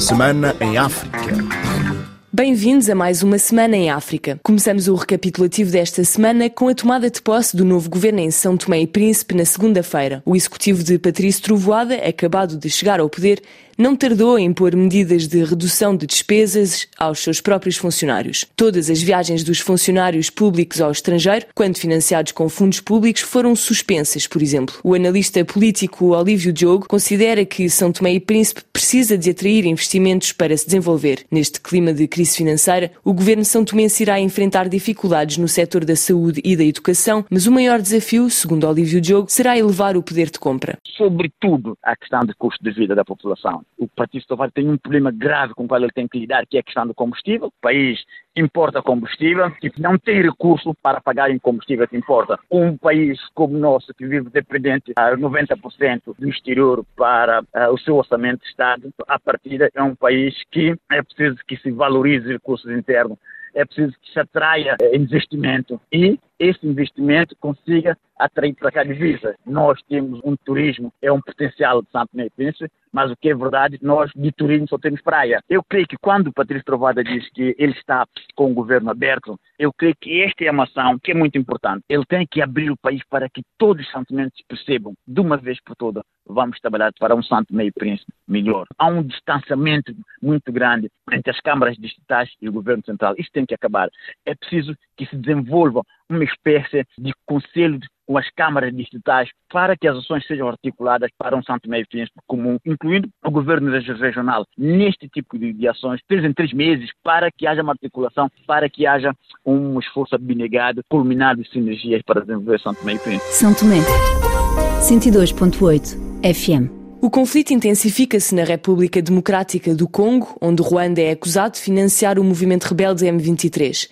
Semana em África. Bem-vindos a mais uma semana em África. Começamos o recapitulativo desta semana com a tomada de posse do novo governo em São Tomé e Príncipe na segunda-feira. O executivo de Patrício Trovoada, acabado de chegar ao poder, não tardou em impor medidas de redução de despesas aos seus próprios funcionários. Todas as viagens dos funcionários públicos ao estrangeiro, quando financiados com fundos públicos, foram suspensas, por exemplo. O analista político Olívio Diogo considera que São Tomé e Príncipe precisa de atrair investimentos para se desenvolver. Neste clima de crise financeira, o governo são tomense irá enfrentar dificuldades no setor da saúde e da educação, mas o maior desafio, segundo Olívio Diogo, será elevar o poder de compra. Sobretudo a questão do custo de vida da população o Partido Socialista tem um problema grave com o qual ele tem que lidar, que é a questão do combustível. O país importa combustível e não tem recurso para pagar em combustível que importa. Um país como o nosso, que vive dependente a 90% do exterior para uh, o seu orçamento de Estado, a partida é um país que é preciso que se valorize recursos internos é preciso que se atraia eh, investimento e esse investimento consiga atrair para cá divisas. Nós temos um turismo, é um potencial de e Príncipe, mas o que é verdade, nós de turismo só temos praia. Eu creio que quando o Patrício Trovada diz que ele está com o governo aberto, eu creio que esta é uma ação que é muito importante. Ele tem que abrir o país para que todos os sentimentos percebam, de uma vez por todas, vamos trabalhar para um Santo Meio Príncipe melhor. Há um distanciamento muito grande entre as câmaras distritais e o governo central. Isto tem que acabar. É preciso que se desenvolva uma espécie de conselho com as câmaras distritais para que as ações sejam articuladas para um Santo Meio comum, incluindo o governo regional, neste tipo de, de, ações, três em três meses, para que haja uma articulação, para que haja um esforço abnegado, culminado de sinergias para desenvolver Santo Meio São Tomé, 102.8 FM. O conflito intensifica-se na República Democrática do Congo, onde Ruanda é acusado de financiar o movimento rebelde M23.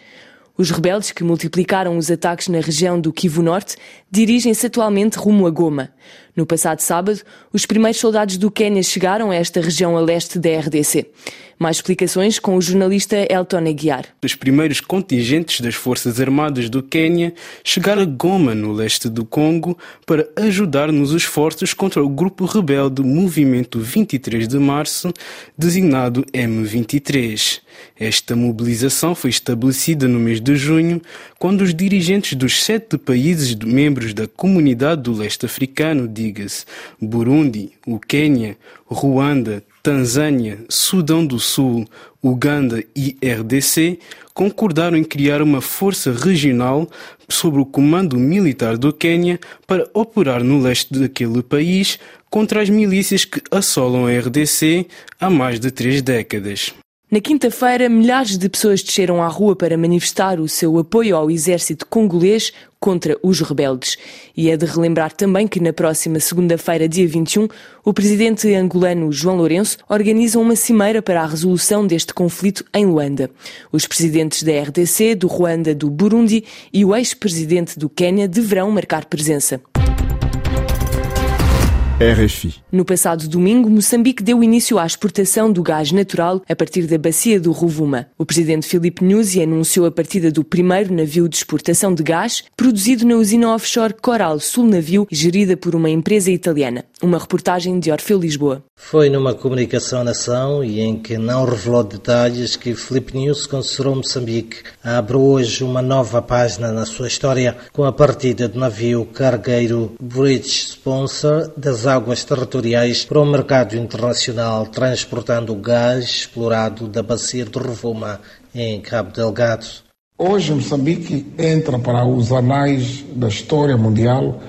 Os rebeldes, que multiplicaram os ataques na região do Kivu Norte, dirigem-se atualmente rumo a Goma. No passado sábado, os primeiros soldados do Quênia chegaram a esta região a leste da RDC. Mais explicações com o jornalista Elton Aguiar. Os primeiros contingentes das Forças Armadas do Quênia chegaram a Goma, no leste do Congo, para ajudar nos esforços contra o grupo rebelde Movimento 23 de Março, designado M23. Esta mobilização foi estabelecida no mês de junho, quando os dirigentes dos sete países membros da Comunidade do Leste Africano, diga-se Burundi, o Quênia, Ruanda, Tanzânia, Sudão do Sul, Uganda e RDC concordaram em criar uma força regional sob o comando militar do Quênia para operar no leste daquele país contra as milícias que assolam a RDC há mais de três décadas. Na quinta-feira, milhares de pessoas desceram à rua para manifestar o seu apoio ao exército congolês contra os rebeldes. E é de relembrar também que na próxima segunda-feira, dia 21, o presidente angolano João Lourenço organiza uma cimeira para a resolução deste conflito em Luanda. Os presidentes da RDC, do Ruanda, do Burundi e o ex-presidente do Quênia deverão marcar presença. RFI. No passado domingo, Moçambique deu início à exportação do gás natural a partir da bacia do Rovuma. O presidente Filipe Nyusi anunciou a partida do primeiro navio de exportação de gás, produzido na usina offshore Coral Sul Navio, gerida por uma empresa italiana. Uma reportagem de Orfeu Lisboa. Foi numa comunicação à nação e em que não revelou detalhes que Filipe News considerou Moçambique abre hoje uma nova página na sua história com a partida do navio cargueiro Bridge Sponsor das águas territoriais para o mercado internacional, transportando o gás explorado da bacia de Rovuma em Cabo Delgado. Hoje Moçambique entra para os anais da história mundial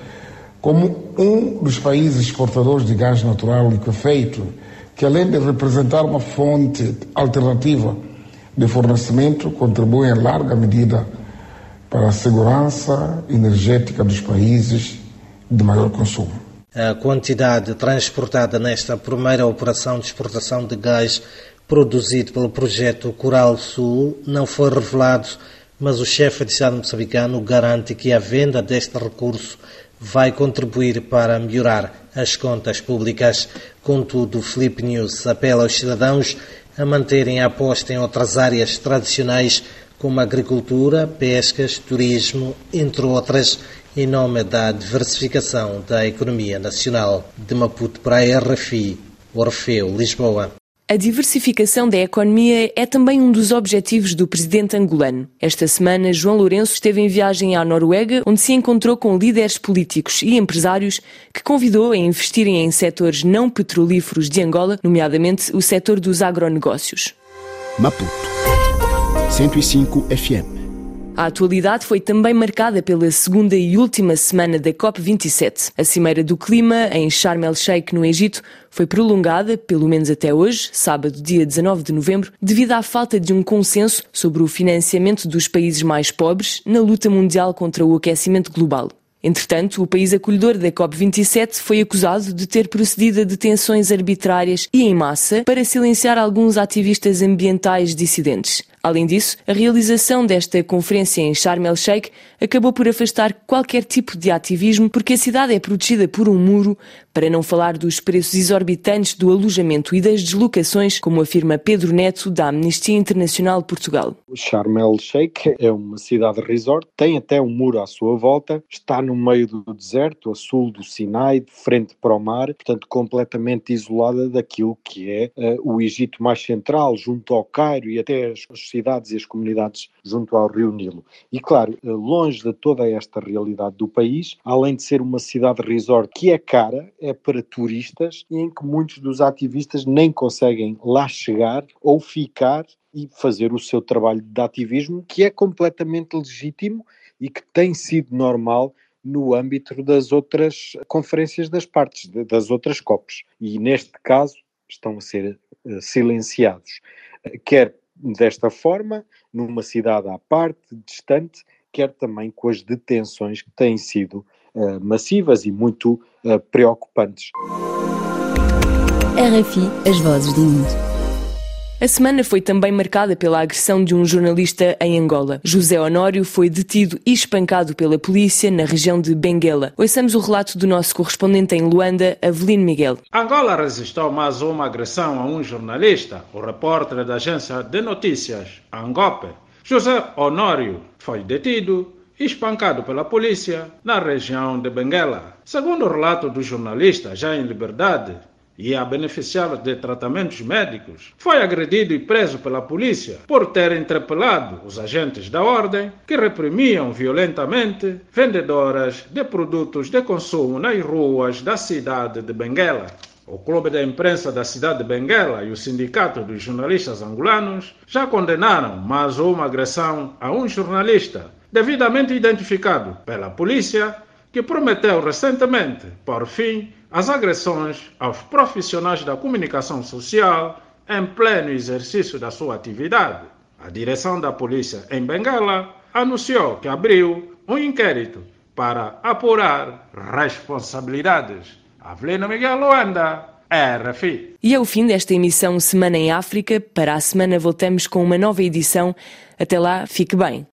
como um dos países exportadores de gás natural liquefeito, que além de representar uma fonte alternativa de fornecimento, contribui em larga medida para a segurança energética dos países de maior consumo. A quantidade transportada nesta primeira operação de exportação de gás produzido pelo projeto Coral Sul não foi revelado, mas o chefe de Estado moçambicano garante que a venda deste recurso vai contribuir para melhorar as contas públicas. Contudo, Felipe News apela aos cidadãos a manterem a aposta em outras áreas tradicionais como agricultura, pescas, turismo, entre outras, em nome da diversificação da economia nacional. De Maputo para a RFI, Orfeu, Lisboa. A diversificação da economia é também um dos objetivos do presidente angolano. Esta semana, João Lourenço esteve em viagem à Noruega, onde se encontrou com líderes políticos e empresários que convidou a investirem em setores não petrolíferos de Angola, nomeadamente o setor dos agronegócios. Maputo 105 FM a atualidade foi também marcada pela segunda e última semana da COP27. A Cimeira do Clima, em Sharm el-Sheikh, no Egito, foi prolongada, pelo menos até hoje, sábado, dia 19 de novembro, devido à falta de um consenso sobre o financiamento dos países mais pobres na luta mundial contra o aquecimento global. Entretanto, o país acolhedor da COP27 foi acusado de ter procedido a detenções arbitrárias e em massa para silenciar alguns ativistas ambientais dissidentes. Além disso, a realização desta conferência em Sharm el-Sheikh acabou por afastar qualquer tipo de ativismo porque a cidade é protegida por um muro, para não falar dos preços exorbitantes do alojamento e das deslocações, como afirma Pedro Neto, da Amnistia Internacional Portugal. Sharm el-Sheikh é uma cidade resort, tem até um muro à sua volta, está no meio do deserto, a sul do Sinai, de frente para o mar, portanto completamente isolada daquilo que é uh, o Egito mais central, junto ao Cairo e até as cidades e as comunidades junto ao Rio Nilo. E claro, eh, longe de toda esta realidade do país, além de ser uma cidade resort que é cara, é para turistas e em que muitos dos ativistas nem conseguem lá chegar ou ficar e fazer o seu trabalho de ativismo, que é completamente legítimo e que tem sido normal no âmbito das outras conferências das partes, das outras COPs. E neste caso estão a ser uh, silenciados, uh, quer desta forma, numa cidade à parte, distante, quer também com as detenções que têm sido uh, massivas e muito uh, preocupantes. RFI, as vozes do mundo. A semana foi também marcada pela agressão de um jornalista em Angola. José Honório foi detido e espancado pela polícia na região de Benguela. Ouçamos o relato do nosso correspondente em Luanda, Avelino Miguel. Angola resistiu mais uma agressão a um jornalista, o repórter da agência de notícias Angope. José Honório foi detido e espancado pela polícia na região de Benguela. Segundo o relato do jornalista, já em liberdade, e a beneficiar de tratamentos médicos, foi agredido e preso pela polícia por ter interpelado os agentes da ordem que reprimiam violentamente vendedoras de produtos de consumo nas ruas da cidade de Benguela. O Clube da Imprensa da cidade de Benguela e o Sindicato dos Jornalistas Angolanos já condenaram mais uma agressão a um jornalista devidamente identificado pela polícia que prometeu recentemente, por fim, as agressões aos profissionais da comunicação social em pleno exercício da sua atividade. A direção da polícia em Bengala anunciou que abriu um inquérito para apurar responsabilidades. Avelino Miguel Luanda, RFI. E é o fim desta emissão Semana em África. Para a semana voltamos com uma nova edição. Até lá, fique bem.